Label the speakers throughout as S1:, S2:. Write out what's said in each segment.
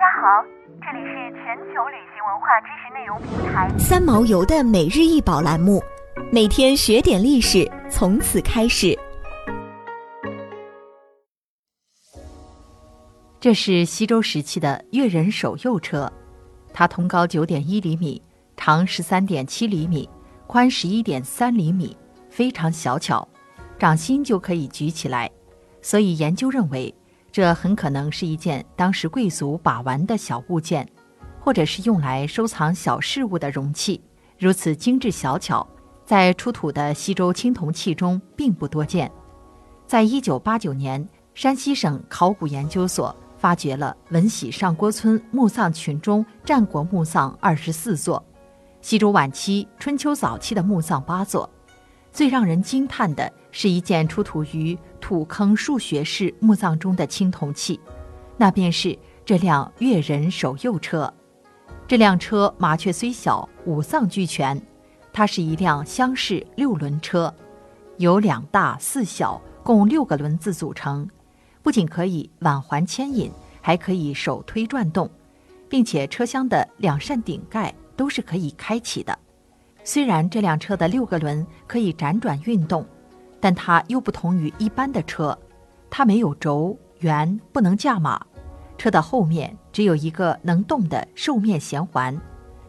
S1: 大家好，这里是全球旅行文化知识内容平台
S2: 三毛游的每日一宝栏目，每天学点历史，从此开始。
S3: 这是西周时期的越人手右车，它通高九点一厘米，长十三点七厘米，宽十一点三厘米，非常小巧，掌心就可以举起来，所以研究认为。这很可能是一件当时贵族把玩的小物件，或者是用来收藏小事物的容器。如此精致小巧，在出土的西周青铜器中并不多见。在一九八九年，山西省考古研究所发掘了文喜上郭村墓葬群中战国墓葬二十四座，西周晚期、春秋早期的墓葬八座。最让人惊叹的是一件出土于土坑数学式墓葬中的青铜器，那便是这辆越人手右车。这辆车麻雀虽小，五脏俱全。它是一辆厢式六轮车，由两大四小共六个轮子组成，不仅可以挽环牵引，还可以手推转动，并且车厢的两扇顶盖都是可以开启的。虽然这辆车的六个轮可以辗转运动，但它又不同于一般的车，它没有轴、圆，不能驾马。车的后面只有一个能动的兽面衔环，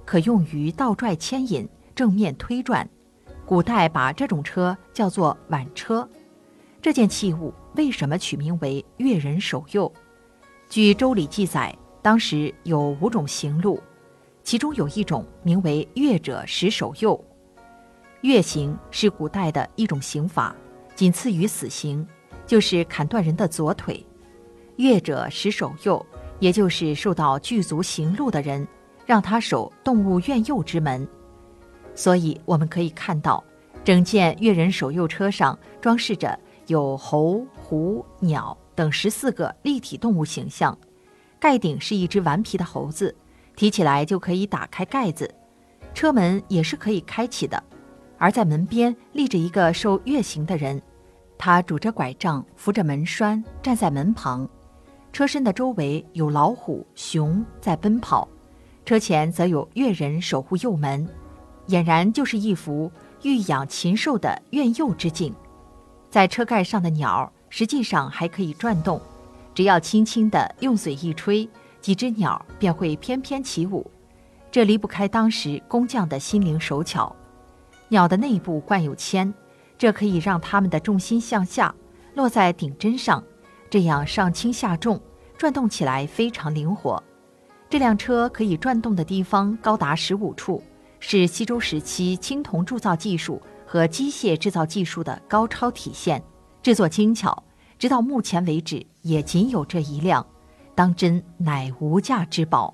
S3: 可用于倒拽牵引、正面推转。古代把这种车叫做挽车。这件器物为什么取名为越人手右？据《周礼》记载，当时有五种行路。其中有一种名为“越者使手右”，越刑是古代的一种刑法，仅次于死刑，就是砍断人的左腿。越者使手右，也就是受到具足刑路的人，让他守动物院右之门。所以我们可以看到，整件越人守右车上装饰着有猴、虎、鸟等十四个立体动物形象，盖顶是一只顽皮的猴子。提起来就可以打开盖子，车门也是可以开启的。而在门边立着一个受月刑的人，他拄着拐杖，扶着门栓，站在门旁。车身的周围有老虎、熊在奔跑，车前则有越人守护右门，俨然就是一幅欲养禽兽的怨诱之境。在车盖上的鸟实际上还可以转动，只要轻轻地用嘴一吹。几只鸟便会翩翩起舞，这离不开当时工匠的心灵手巧。鸟的内部灌有铅，这可以让它们的重心向下，落在顶针上，这样上轻下重，转动起来非常灵活。这辆车可以转动的地方高达十五处，是西周时期青铜铸造技术和机械制造技术的高超体现，制作精巧，直到目前为止也仅有这一辆。当真乃无价之宝。